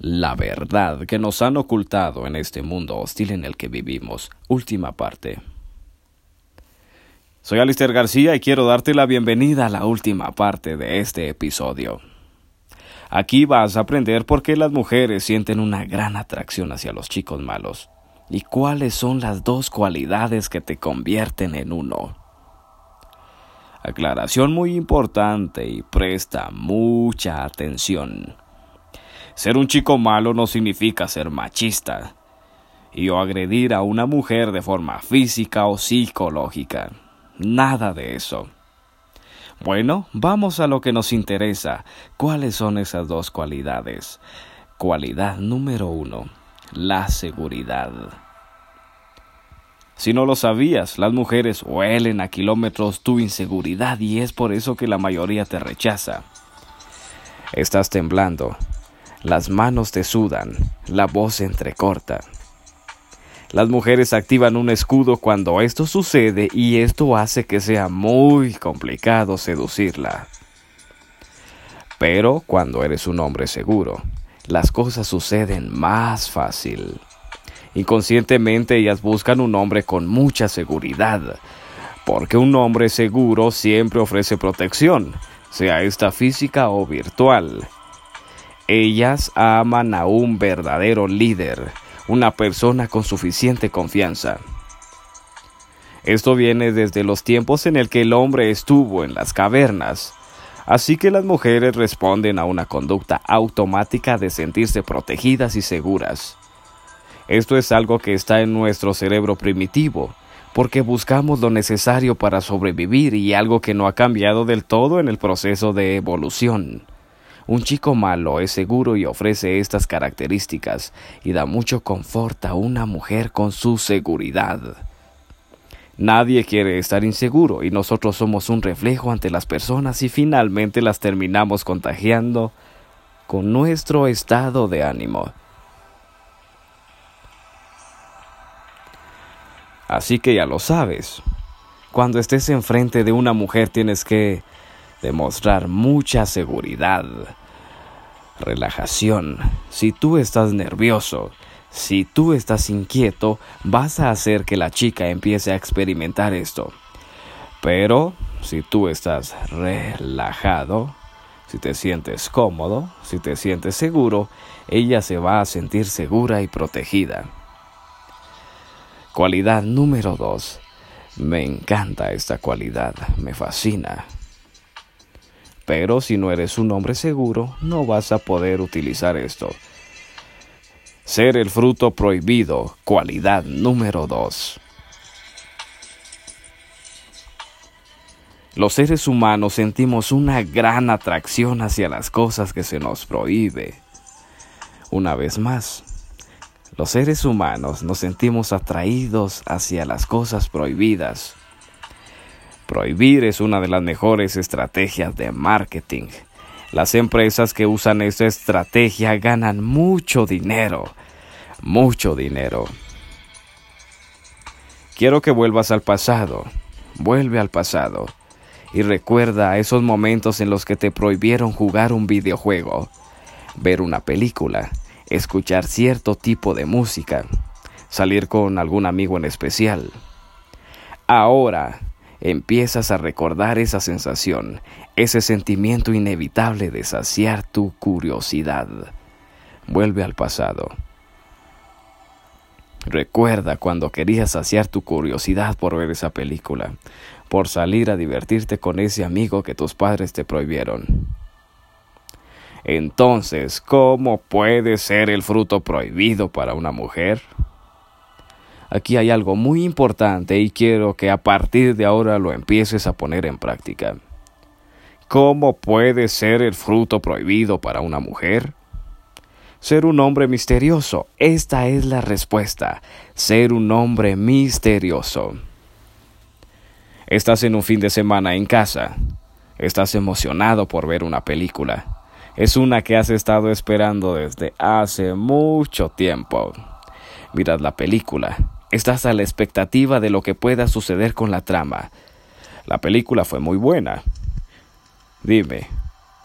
La verdad que nos han ocultado en este mundo hostil en el que vivimos. Última parte. Soy Alister García y quiero darte la bienvenida a la última parte de este episodio. Aquí vas a aprender por qué las mujeres sienten una gran atracción hacia los chicos malos y cuáles son las dos cualidades que te convierten en uno. Aclaración muy importante y presta mucha atención. Ser un chico malo no significa ser machista y o agredir a una mujer de forma física o psicológica. Nada de eso. Bueno, vamos a lo que nos interesa. ¿Cuáles son esas dos cualidades? Cualidad número uno, la seguridad. Si no lo sabías, las mujeres huelen a kilómetros tu inseguridad y es por eso que la mayoría te rechaza. Estás temblando, las manos te sudan, la voz entrecorta. Las mujeres activan un escudo cuando esto sucede y esto hace que sea muy complicado seducirla. Pero cuando eres un hombre seguro, las cosas suceden más fácil. Inconscientemente ellas buscan un hombre con mucha seguridad, porque un hombre seguro siempre ofrece protección, sea esta física o virtual. Ellas aman a un verdadero líder, una persona con suficiente confianza. Esto viene desde los tiempos en el que el hombre estuvo en las cavernas, así que las mujeres responden a una conducta automática de sentirse protegidas y seguras. Esto es algo que está en nuestro cerebro primitivo, porque buscamos lo necesario para sobrevivir y algo que no ha cambiado del todo en el proceso de evolución. Un chico malo es seguro y ofrece estas características y da mucho confort a una mujer con su seguridad. Nadie quiere estar inseguro y nosotros somos un reflejo ante las personas y finalmente las terminamos contagiando con nuestro estado de ánimo. Así que ya lo sabes. Cuando estés enfrente de una mujer tienes que demostrar mucha seguridad, relajación. Si tú estás nervioso, si tú estás inquieto, vas a hacer que la chica empiece a experimentar esto. Pero si tú estás relajado, si te sientes cómodo, si te sientes seguro, ella se va a sentir segura y protegida. Cualidad número dos. Me encanta esta cualidad, me fascina. Pero si no eres un hombre seguro, no vas a poder utilizar esto. Ser el fruto prohibido, cualidad número dos. Los seres humanos sentimos una gran atracción hacia las cosas que se nos prohíbe. Una vez más, los seres humanos nos sentimos atraídos hacia las cosas prohibidas. Prohibir es una de las mejores estrategias de marketing. Las empresas que usan esta estrategia ganan mucho dinero, mucho dinero. Quiero que vuelvas al pasado, vuelve al pasado y recuerda esos momentos en los que te prohibieron jugar un videojuego, ver una película, escuchar cierto tipo de música, salir con algún amigo en especial. Ahora empiezas a recordar esa sensación, ese sentimiento inevitable de saciar tu curiosidad. Vuelve al pasado. Recuerda cuando querías saciar tu curiosidad por ver esa película, por salir a divertirte con ese amigo que tus padres te prohibieron. Entonces, ¿cómo puede ser el fruto prohibido para una mujer? Aquí hay algo muy importante y quiero que a partir de ahora lo empieces a poner en práctica. ¿Cómo puede ser el fruto prohibido para una mujer? Ser un hombre misterioso. Esta es la respuesta. Ser un hombre misterioso. Estás en un fin de semana en casa. Estás emocionado por ver una película es una que has estado esperando desde hace mucho tiempo. Miras la película, estás a la expectativa de lo que pueda suceder con la trama. La película fue muy buena. Dime,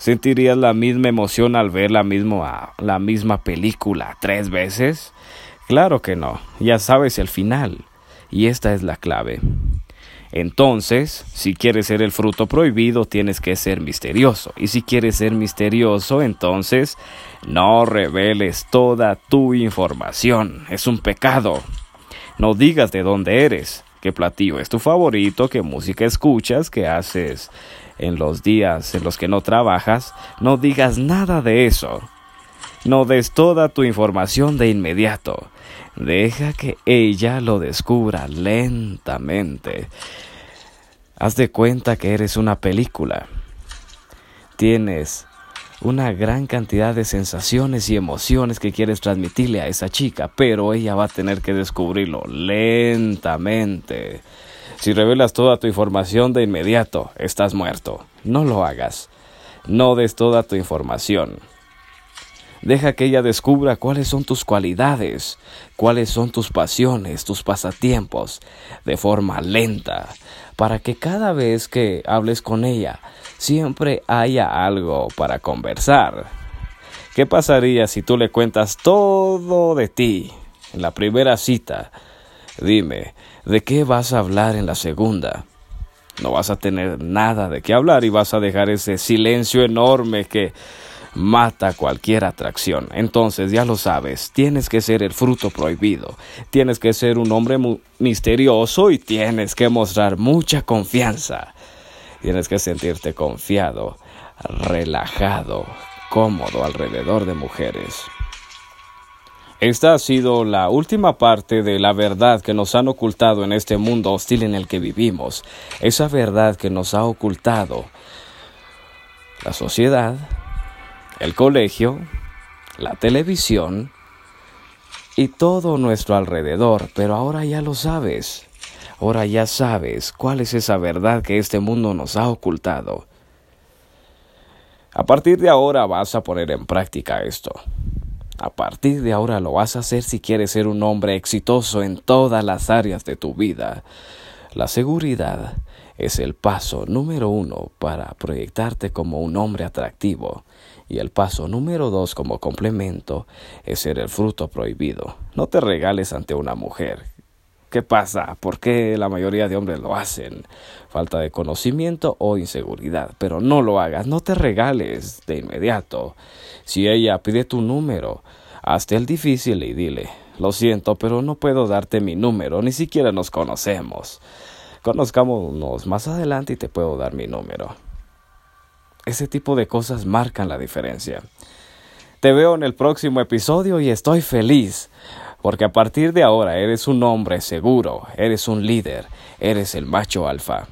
¿Sentirías la misma emoción al ver la misma, la misma película tres veces? Claro que no, ya sabes el final. Y esta es la clave. Entonces, si quieres ser el fruto prohibido, tienes que ser misterioso. Y si quieres ser misterioso, entonces no reveles toda tu información. Es un pecado. No digas de dónde eres, qué platillo es tu favorito, qué música escuchas, qué haces en los días en los que no trabajas, no digas nada de eso. No des toda tu información de inmediato. Deja que ella lo descubra lentamente. Haz de cuenta que eres una película. Tienes una gran cantidad de sensaciones y emociones que quieres transmitirle a esa chica, pero ella va a tener que descubrirlo lentamente. Si revelas toda tu información de inmediato, estás muerto. No lo hagas. No des toda tu información. Deja que ella descubra cuáles son tus cualidades, cuáles son tus pasiones, tus pasatiempos, de forma lenta, para que cada vez que hables con ella siempre haya algo para conversar. ¿Qué pasaría si tú le cuentas todo de ti en la primera cita? Dime, ¿de qué vas a hablar en la segunda? No vas a tener nada de qué hablar y vas a dejar ese silencio enorme que mata cualquier atracción. Entonces, ya lo sabes, tienes que ser el fruto prohibido, tienes que ser un hombre misterioso y tienes que mostrar mucha confianza. Tienes que sentirte confiado, relajado, cómodo alrededor de mujeres. Esta ha sido la última parte de la verdad que nos han ocultado en este mundo hostil en el que vivimos. Esa verdad que nos ha ocultado la sociedad, el colegio, la televisión y todo nuestro alrededor. Pero ahora ya lo sabes. Ahora ya sabes cuál es esa verdad que este mundo nos ha ocultado. A partir de ahora vas a poner en práctica esto. A partir de ahora lo vas a hacer si quieres ser un hombre exitoso en todas las áreas de tu vida. La seguridad es el paso número uno para proyectarte como un hombre atractivo. Y el paso número dos como complemento es ser el fruto prohibido. No te regales ante una mujer. ¿Qué pasa? ¿Por qué la mayoría de hombres lo hacen? Falta de conocimiento o inseguridad. Pero no lo hagas, no te regales de inmediato. Si ella pide tu número, hazte el difícil y dile, lo siento, pero no puedo darte mi número, ni siquiera nos conocemos. Conozcámonos más adelante y te puedo dar mi número. Ese tipo de cosas marcan la diferencia. Te veo en el próximo episodio y estoy feliz porque a partir de ahora eres un hombre seguro, eres un líder, eres el macho alfa.